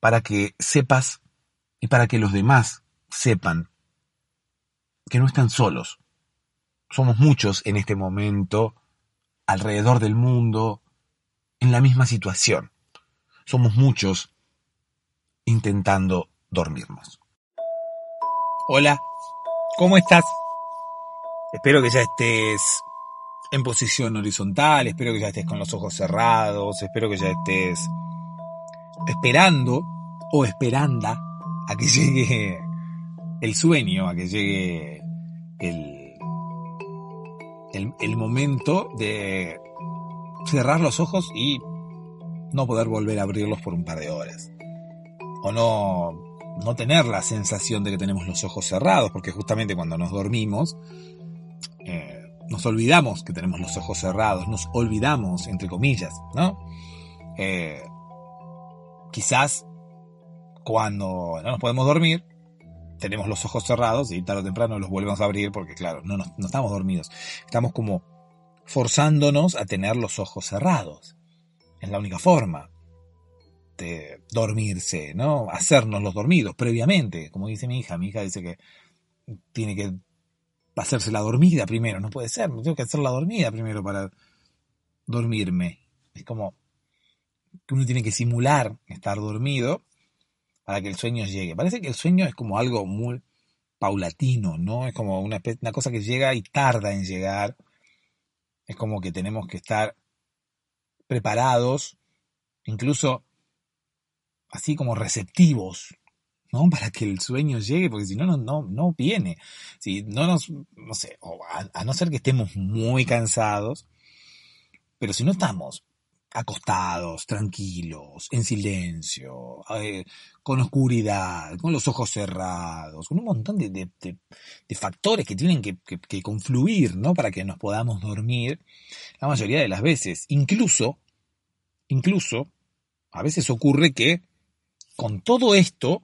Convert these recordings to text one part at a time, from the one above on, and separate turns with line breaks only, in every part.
para que sepas y para que los demás sepan que no están solos. Somos muchos en este momento, alrededor del mundo, en la misma situación. Somos muchos intentando dormirnos. Hola, ¿cómo estás? Espero que ya estés en posición horizontal, espero que ya estés con los ojos cerrados, espero que ya estés esperando o esperanda a que llegue el sueño, a que llegue el, el, momento de cerrar los ojos y no poder volver a abrirlos por un par de horas. O no, no tener la sensación de que tenemos los ojos cerrados, porque justamente cuando nos dormimos, eh, nos olvidamos que tenemos los ojos cerrados, nos olvidamos, entre comillas, ¿no? Eh, quizás cuando no nos podemos dormir, tenemos los ojos cerrados y tarde o temprano los volvemos a abrir porque, claro, no, nos- no estamos dormidos. Estamos como forzándonos a tener los ojos cerrados. Es la única forma de dormirse, ¿no? Hacernos los dormidos previamente. Como dice mi hija, mi hija dice que tiene que hacerse la dormida primero. No puede ser, tengo que hacer la dormida primero para dormirme. Es como que uno tiene que simular estar dormido para que el sueño llegue. Parece que el sueño es como algo muy paulatino, ¿no? Es como una, una cosa que llega y tarda en llegar. Es como que tenemos que estar preparados, incluso así como receptivos, ¿no? Para que el sueño llegue, porque si no, no, no, no viene. Si no nos, no sé, a, a no ser que estemos muy cansados, pero si no estamos acostados, tranquilos, en silencio, eh, con oscuridad, con los ojos cerrados, con un montón de, de- de- factores que tienen que, que- que confluir, ¿no? Para que nos podamos dormir, la mayoría de las veces. Incluso, incluso, a veces ocurre que con todo esto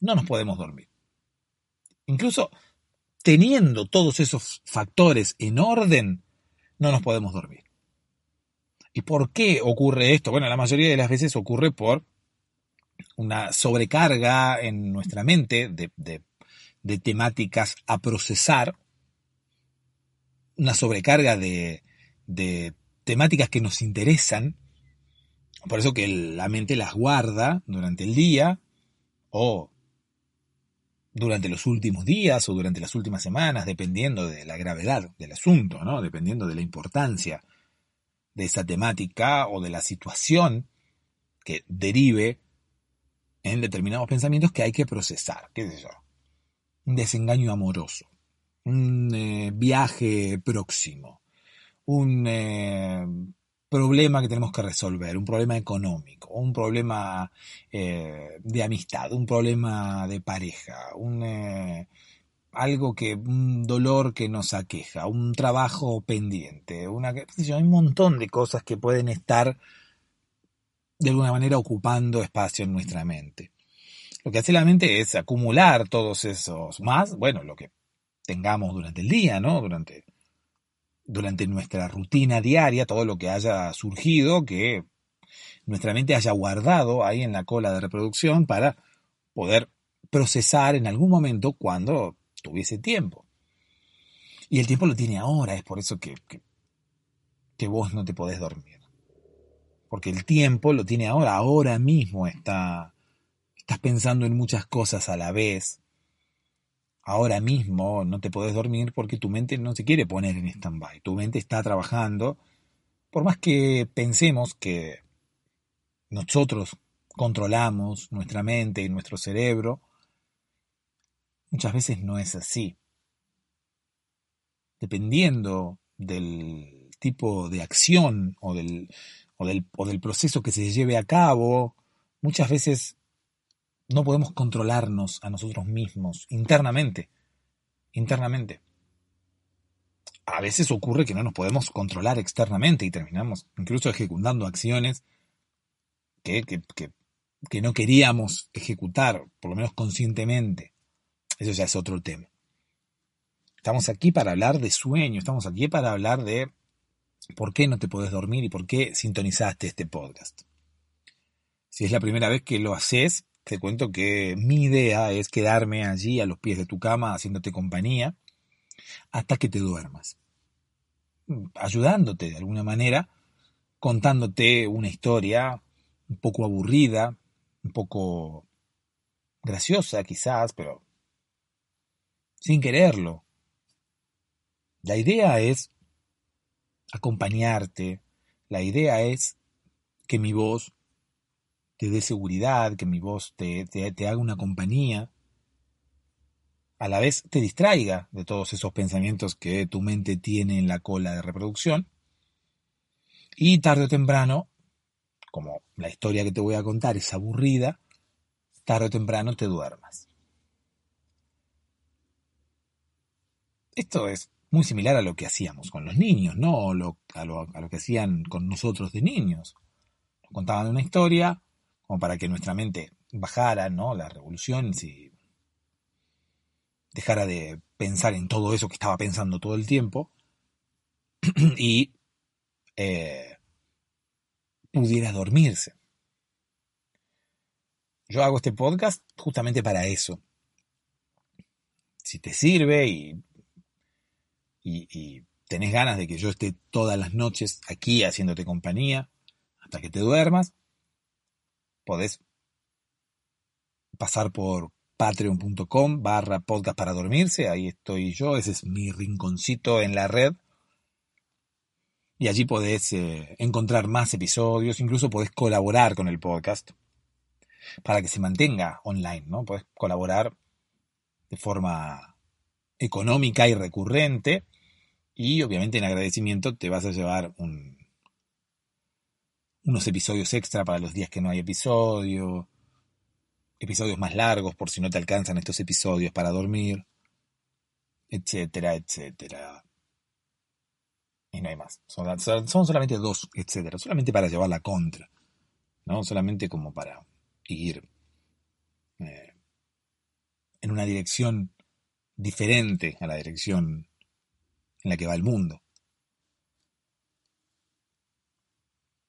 no nos podemos dormir. Incluso teniendo todos esos factores en orden, no nos podemos dormir. ¿Y por qué ocurre esto? Bueno, la mayoría de las veces ocurre por una sobrecarga en nuestra mente de, temáticas a procesar, una sobrecarga de, de temáticas que nos interesan, por eso que la mente las guarda durante el día o durante los últimos días o durante las últimas semanas, dependiendo de la gravedad del asunto, ¿no? dependiendo de la importancia de esa temática o de la situación que derive en determinados pensamientos que hay que procesar, qué sé yo. Un desengaño amoroso, un eh, viaje próximo, un eh, problema que tenemos que resolver, un problema económico, un problema eh, de amistad, un problema de pareja, un, algo que, un dolor que nos aqueja, un trabajo pendiente, una, hay un montón de cosas que pueden estar de alguna manera ocupando espacio en nuestra mente. Lo que hace la mente es acumular todos esos más, bueno, lo que tengamos durante el día, ¿no? Durante durante nuestra rutina diaria, todo lo que haya surgido, que nuestra mente haya guardado ahí en la cola de reproducción para poder procesar en algún momento cuando tuviese tiempo. Y el tiempo lo tiene ahora, es por eso que, que, vos no te podés dormir. Porque el tiempo lo tiene ahora, ahora mismo está, estás pensando en muchas cosas a la vez, ahora mismo no te podés dormir porque tu mente no se quiere poner en stand-by. Tu mente está trabajando. Por más que pensemos que nosotros controlamos nuestra mente y nuestro cerebro, muchas veces no es así. Dependiendo del tipo de acción o del, o del, o del proceso que se lleve a cabo, muchas veces no podemos controlarnos a nosotros mismos internamente. Internamente. A veces ocurre que no nos podemos controlar externamente y terminamos incluso ejecutando acciones que, que, que, no queríamos ejecutar, por lo menos conscientemente. Eso ya es otro tema. Estamos aquí para hablar de sueño, estamos aquí para hablar de por qué no te podés dormir y por qué sintonizaste este podcast. Si es la primera vez que lo haces, te cuento que mi idea es quedarme allí a los pies de tu cama haciéndote compañía hasta que te duermas. Ayudándote de alguna manera, contándote una historia un poco aburrida, un poco graciosa quizás, pero sin quererlo. La idea es acompañarte, la idea es que mi voz te dé seguridad, que mi voz te, te, haga una compañía, a la vez te distraiga de todos esos pensamientos que tu mente tiene en la cola de reproducción, y tarde o temprano, como la historia que te voy a contar es aburrida, tarde o temprano te duermas. Esto es muy similar a lo que hacíamos con los niños, ¿no? a, lo, a lo que hacían con nosotros de niños. contaban una historia, como para que nuestra mente bajara, ¿no? La revolución, si dejara de pensar en todo eso que estaba pensando todo el tiempo y eh, pudiera dormirse. Yo hago este podcast justamente para eso. Si te sirve y, y, y tenés ganas de que yo esté todas las noches aquí haciéndote compañía hasta que te duermas, podés pasar por patreon.com barra podcast para dormirse, ahí estoy yo, ese es mi rinconcito en la red. Y allí podés eh, encontrar más episodios, incluso podés colaborar con el podcast para que se mantenga online, ¿no? Podés colaborar de forma económica y recurrente y obviamente en agradecimiento te vas a llevar un, unos episodios extra para los días que no hay episodio, episodios más largos por si no te alcanzan estos episodios para dormir, etcétera, etcétera. Y no hay más. Son, solamente dos, etcétera. Solamente para llevar la contra. ¿no? Solamente como para ir eh, en una dirección diferente a la dirección en la que va el mundo.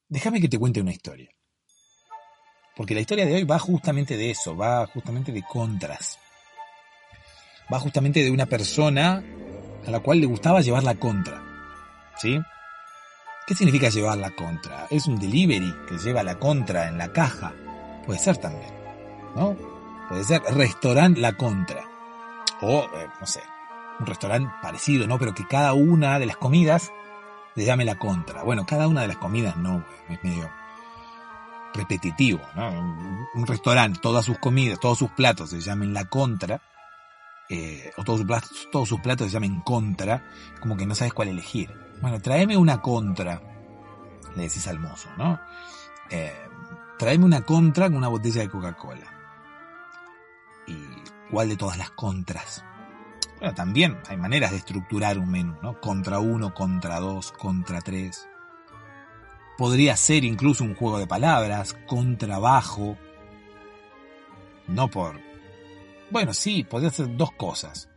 Déjame que te cuente una historia. Porque la historia de hoy va justamente de eso, va justamente de contras. va justamente de una persona a la cual le gustaba llevar la contra. ¿Sí? ¿Qué significa llevar la contra? Es un delivery que lleva la contra en la caja. Puede ser también, ¿no? Puede ser restaurante la contra. O, eh, no sé, un restaurante parecido, ¿no? Pero que cada una de las comidas le llame la contra. Bueno, cada una de las comidas no, es medio repetitivo, ¿no? Un restaurante, todas sus comidas, todos sus platos se llamen la contra, eh, o todos sus, platos, todos sus platos se llamen contra, como que no sabes cuál elegir. Bueno, tráeme una contra, le decís al mozo, ¿no? Eh, tráeme una contra con una botella de Coca-Cola. ¿Y cuál de todas las contras? También hay maneras de estructurar un menú, ¿no? Contra uno, contra dos, contra tres. Podría ser incluso un juego de palabras, contrabajo. No por... Bueno, sí, podría ser dos cosas.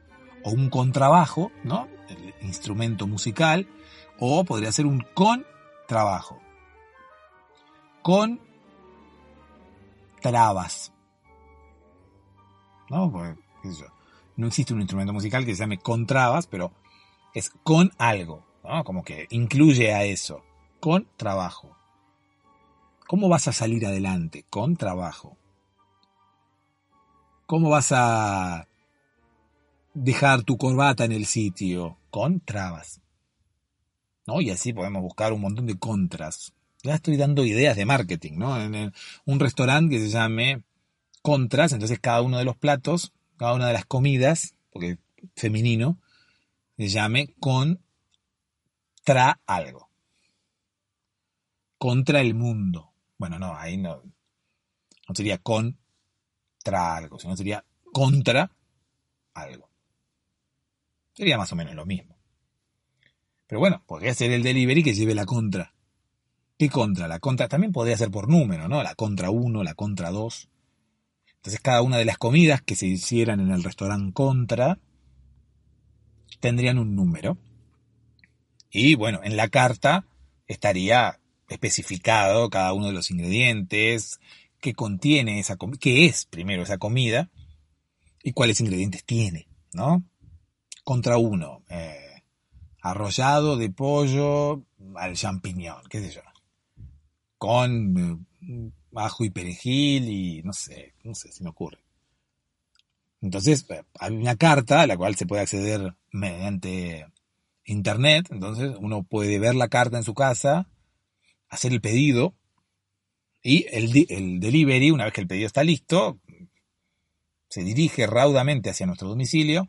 O un contrabajo, ¿no? El instrumento musical. O podría ser un contrabajo. Con trabas. ¿No? Pues, qué sé yo no existe un instrumento musical que se llame contrabas, pero es con algo, ¿no? Como que incluye a eso, con trabajo. ¿Cómo vas a salir adelante? Con trabajo. ¿Cómo vas a dejar tu corbata en el sitio? Con trabas. ¿No? Y así podemos buscar un montón de contras. Ya estoy dando ideas de marketing, ¿no? En un restaurante que se llame contras, entonces cada uno de los platos cada una de las comidas, porque femenino, se llame contra algo. Contra el mundo. Bueno, no, ahí no, no sería contra algo, sino sería contra algo. Sería más o menos lo mismo. Pero bueno, podría ser el delivery que lleve la contra. ¿Qué contra? La contra también podría ser por número, ¿no? La contra 1, la contra 2. Entonces cada una de las comidas que se hicieran en el restaurante Contra tendrían un número. Y bueno, en la carta estaría especificado cada uno de los ingredientes, qué contiene esa comida, qué es primero esa comida y cuáles ingredientes tiene, ¿no? Contra uno, eh, arrollado de pollo al champiñón, qué sé yo, con eh, ajo y perejil y no sé, no sé, si me ocurre. Entonces, eh, hay una carta a la cual se puede acceder mediante internet, entonces uno puede ver la carta en su casa, hacer el pedido y el, el delivery, una vez que el pedido está listo, se dirige raudamente hacia nuestro domicilio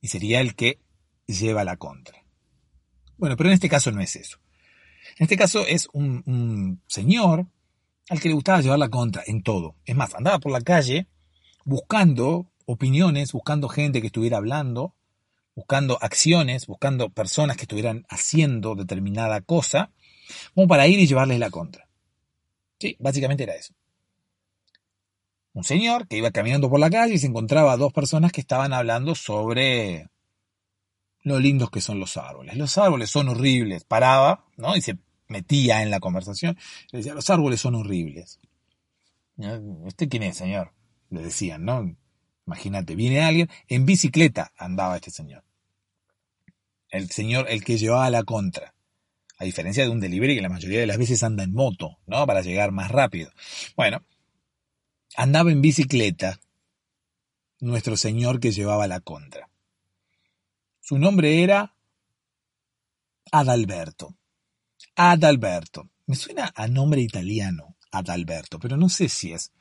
y sería el que lleva la contra. Bueno, pero en este caso no es eso. En este caso es un, un señor al que le gustaba llevar la contra en todo. Es más, andaba por la calle buscando opiniones, buscando gente que estuviera hablando, buscando acciones, buscando personas que estuvieran haciendo determinada cosa, como para ir y llevarles la contra. Sí, básicamente era eso. Un señor que iba caminando por la calle y se encontraba a dos personas que estaban hablando sobre lo lindos que son los árboles. Los árboles son horribles. Paraba, ¿no? Y se metía en la conversación. Le decía, los árboles son horribles. ¿Este quién es, señor? Le decían, ¿no? Imagínate, viene alguien, en bicicleta andaba este señor. El señor, el que llevaba la contra. A diferencia de un delivery que la mayoría de las veces anda en moto, ¿no? Para llegar más rápido. Bueno, andaba en bicicleta nuestro señor que llevaba la contra. Su nombre era Adalberto. Adalberto. Me suena a nombre italiano, Adalberto, pero no sé si es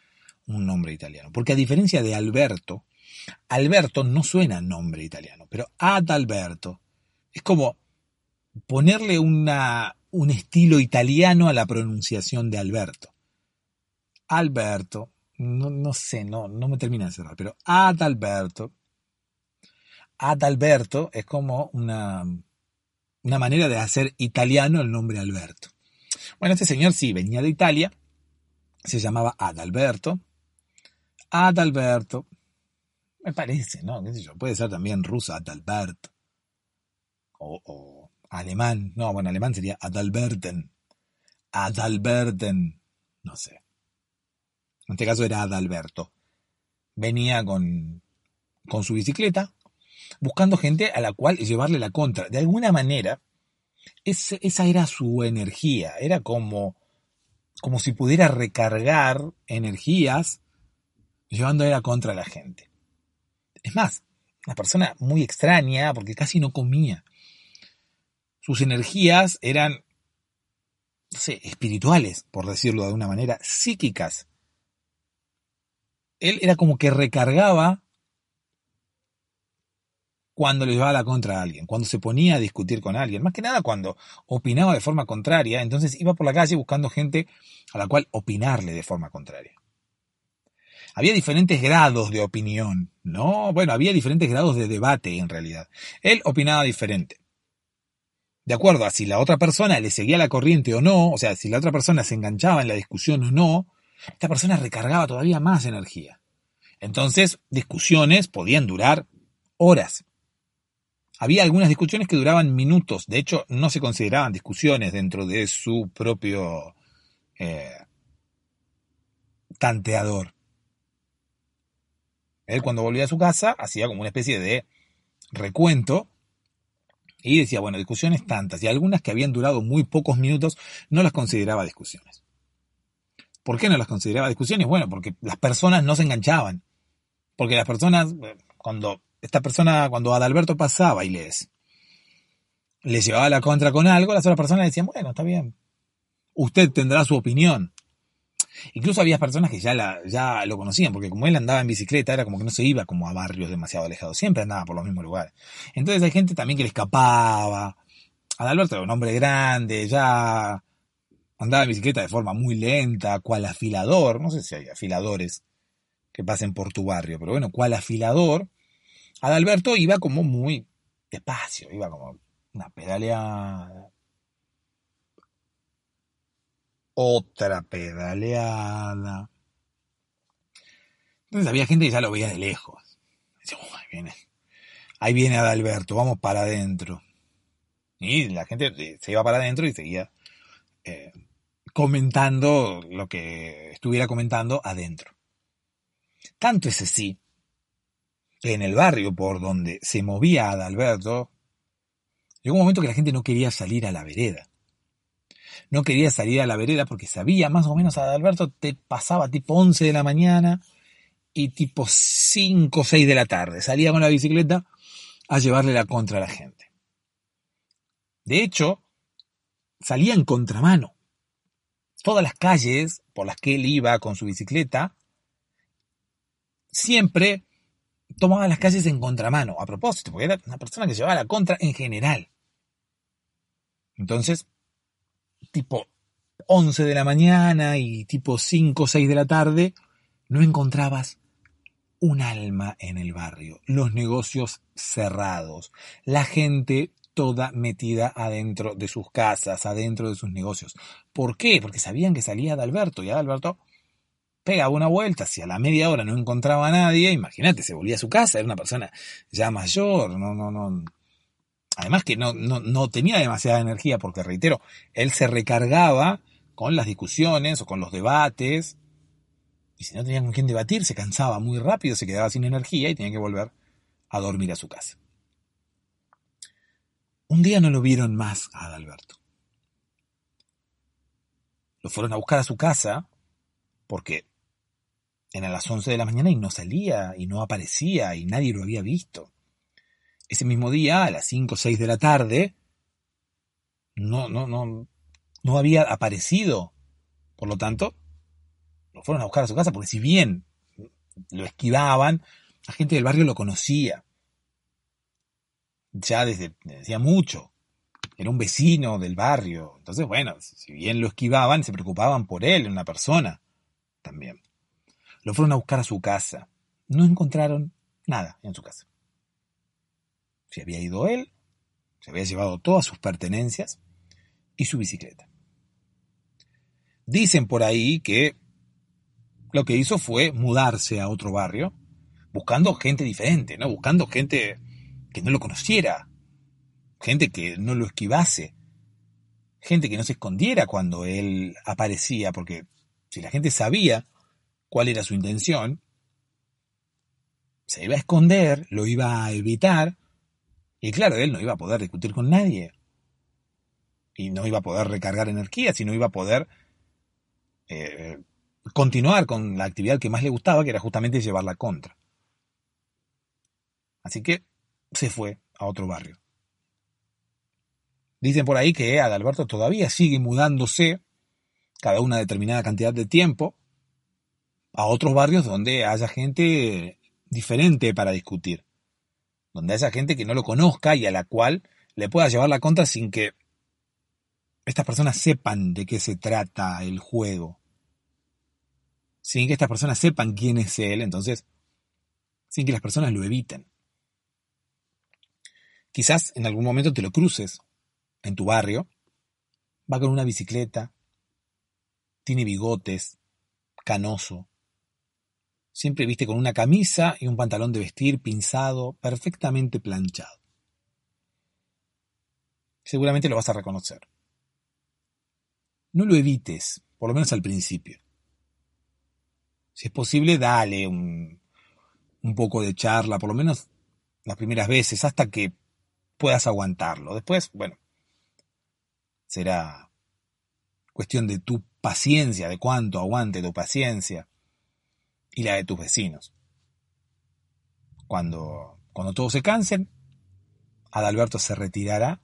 un nombre italiano. Porque a diferencia de Alberto, Alberto no suena a nombre italiano, pero Adalberto es como ponerle una, un estilo italiano a la pronunciación de Alberto. Alberto, no, no sé, no, no me termina de cerrar, pero Adalberto. Adalberto es como una, una manera de hacer italiano el nombre Alberto. Bueno, este señor sí venía de Italia, se llamaba Adalberto. Adalberto, me parece, ¿no? ¿Qué sé yo? Puede ser también ruso, Adalberto. O, o, alemán, no, bueno, alemán sería Adalberten. Adalberten, no sé. En este caso era Adalberto. Venía con, con su bicicleta, buscando gente a la cual llevarle la contra. De alguna manera, esa era su energía, era como, como si pudiera recargar energías llevando la contra la gente. Es más, una persona muy extraña porque casi no comía. Sus energías eran, no sé, espirituales, por decirlo de alguna manera, psíquicas. Él era como que recargaba cuando le llevaba la contra a alguien, cuando se ponía a discutir con alguien, más que nada cuando opinaba de forma contraria, entonces iba por la calle buscando gente a la cual opinarle de forma contraria. Había diferentes grados de opinión, ¿no? Bueno, había diferentes grados de debate en realidad. Él opinaba diferente. De acuerdo a si la otra persona le seguía la corriente o no, o sea, si la otra persona se enganchaba en la discusión o no, esta persona recargaba todavía más energía. Entonces, discusiones podían durar horas. Había algunas discusiones que duraban minutos, de hecho no se consideraban discusiones dentro de su propio eh, tanteador. Él cuando volvía a su casa hacía como una especie de recuento y decía, bueno, discusiones tantas, y algunas que habían durado muy pocos minutos no las consideraba discusiones. ¿Por qué no las consideraba discusiones? Bueno, porque las personas no se enganchaban. Porque las personas, eh, cuando esta persona, cuando Adalberto pasaba y les, les llevaba la contra con algo, las otras personas decían, bueno, está bien. Usted tendrá su opinión. Incluso había personas que ya, la, ya lo conocían, porque como él andaba en bicicleta, era como que no se iba como a barrios demasiado alejados, siempre andaba por los mismos lugares. Entonces hay gente también que le escapaba. Adalberto era un hombre grande, ya andaba en bicicleta de forma muy lenta, cual afilador, no sé si hay afiladores que pasen por tu barrio, pero bueno, cual afilador, Adalberto iba como muy despacio, iba como una pedaleada. Otra pedaleada. Entonces había gente que ya lo veía de lejos. Ahí viene, ahí viene Adalberto, vamos para adentro. Y la gente se iba para adentro y seguía eh, comentando lo que estuviera comentando adentro. Tanto es así en el barrio por donde se movía Adalberto, llegó un momento que la gente no quería salir a la vereda. No quería salir a la vereda porque sabía más o menos Adalberto te pasaba tipo 11 de la mañana y tipo 5 o 6 de la tarde. Salía con la bicicleta a llevarle la contra a la gente. De hecho, salía en contramano. Todas las calles por las que él iba con su bicicleta, siempre tomaba las calles en contramano, a propósito, porque era una persona que llevaba la contra en general. Entonces, tipo 11 de la mañana y tipo 5 o 6 de la tarde, no encontrabas un alma en el barrio, los negocios cerrados, la gente toda metida adentro de sus casas, adentro de sus negocios. ¿Por qué? Porque sabían que salía de Alberto y Alberto pegaba una vuelta, si a la media hora no encontraba a nadie, imagínate, se volvía a su casa, era una persona ya mayor, no, no, no. Además que no, no, no tenía demasiada energía, porque reitero, él se recargaba con las discusiones o con los debates, y si no tenía con quién debatir, se cansaba muy rápido, se quedaba sin energía y tenía que volver a dormir a su casa. Un día no lo vieron más a Adalberto. Lo fueron a buscar a su casa porque eran las 11 de la mañana y no salía y no aparecía y nadie lo había visto. Ese mismo día, a las 5 o 6 de la tarde, no, no, no, no había aparecido. Por lo tanto, lo fueron a buscar a su casa porque si bien lo esquivaban, la gente del barrio lo conocía. Ya desde, decía mucho. Era un vecino del barrio. Entonces, bueno, si bien lo esquivaban, se preocupaban por él, una persona también. Lo fueron a buscar a su casa. No encontraron nada en su casa. Se había ido él, se había llevado todas sus pertenencias y su bicicleta. Dicen por ahí que lo que hizo fue mudarse a otro barrio, buscando gente diferente, ¿no? Buscando gente que no lo conociera, gente que no lo esquivase, gente que no se escondiera cuando él aparecía, porque si la gente sabía cuál era su intención, se iba a esconder, lo iba a evitar, y claro, él no iba a poder discutir con nadie. Y no iba a poder recargar energía, sino iba a poder eh, continuar con la actividad que más le gustaba, que era justamente llevar la contra. Así que se fue a otro barrio. Dicen por ahí que Adalberto todavía sigue mudándose cada una determinada cantidad de tiempo a otros barrios donde haya gente diferente para discutir, donde haya gente que no lo conozca y a la cual le pueda llevar la contra sin que estas personas sepan de qué se trata el juego, sin que estas personas sepan quién es él, entonces, sin que las personas lo eviten. Quizás en algún momento te lo cruces en tu barrio, va con una bicicleta, tiene bigotes, canoso, siempre viste con una camisa y un pantalón de vestir pinzado, perfectamente planchado. Seguramente lo vas a reconocer. No lo evites, por lo menos al principio. Si es posible, dale un, un poco de charla, por lo menos las primeras veces, hasta que puedas aguantarlo. Después, bueno, será cuestión de tu paciencia, de cuánto aguante tu paciencia y la de tus vecinos. Cuando, cuando todos se cansen, Adalberto se retirará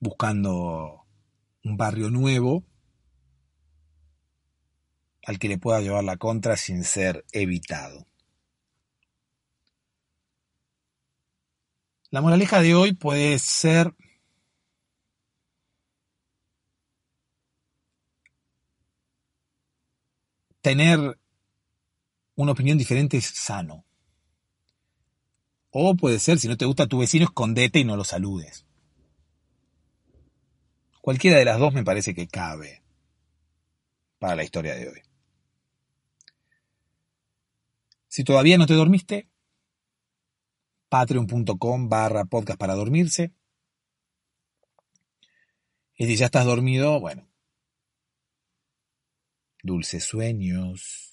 buscando un barrio nuevo al que le pueda llevar la contra sin ser evitado. La moraleja de hoy puede ser tener una opinión diferente es sano. O puede ser, si no te gusta tu vecino, escondete y no lo saludes. Cualquiera de las dos me parece que cabe para la historia de hoy. Si todavía no te dormiste, patreon.com barra podcast para dormirse. Y si ya estás dormido, bueno, Dulces sueños.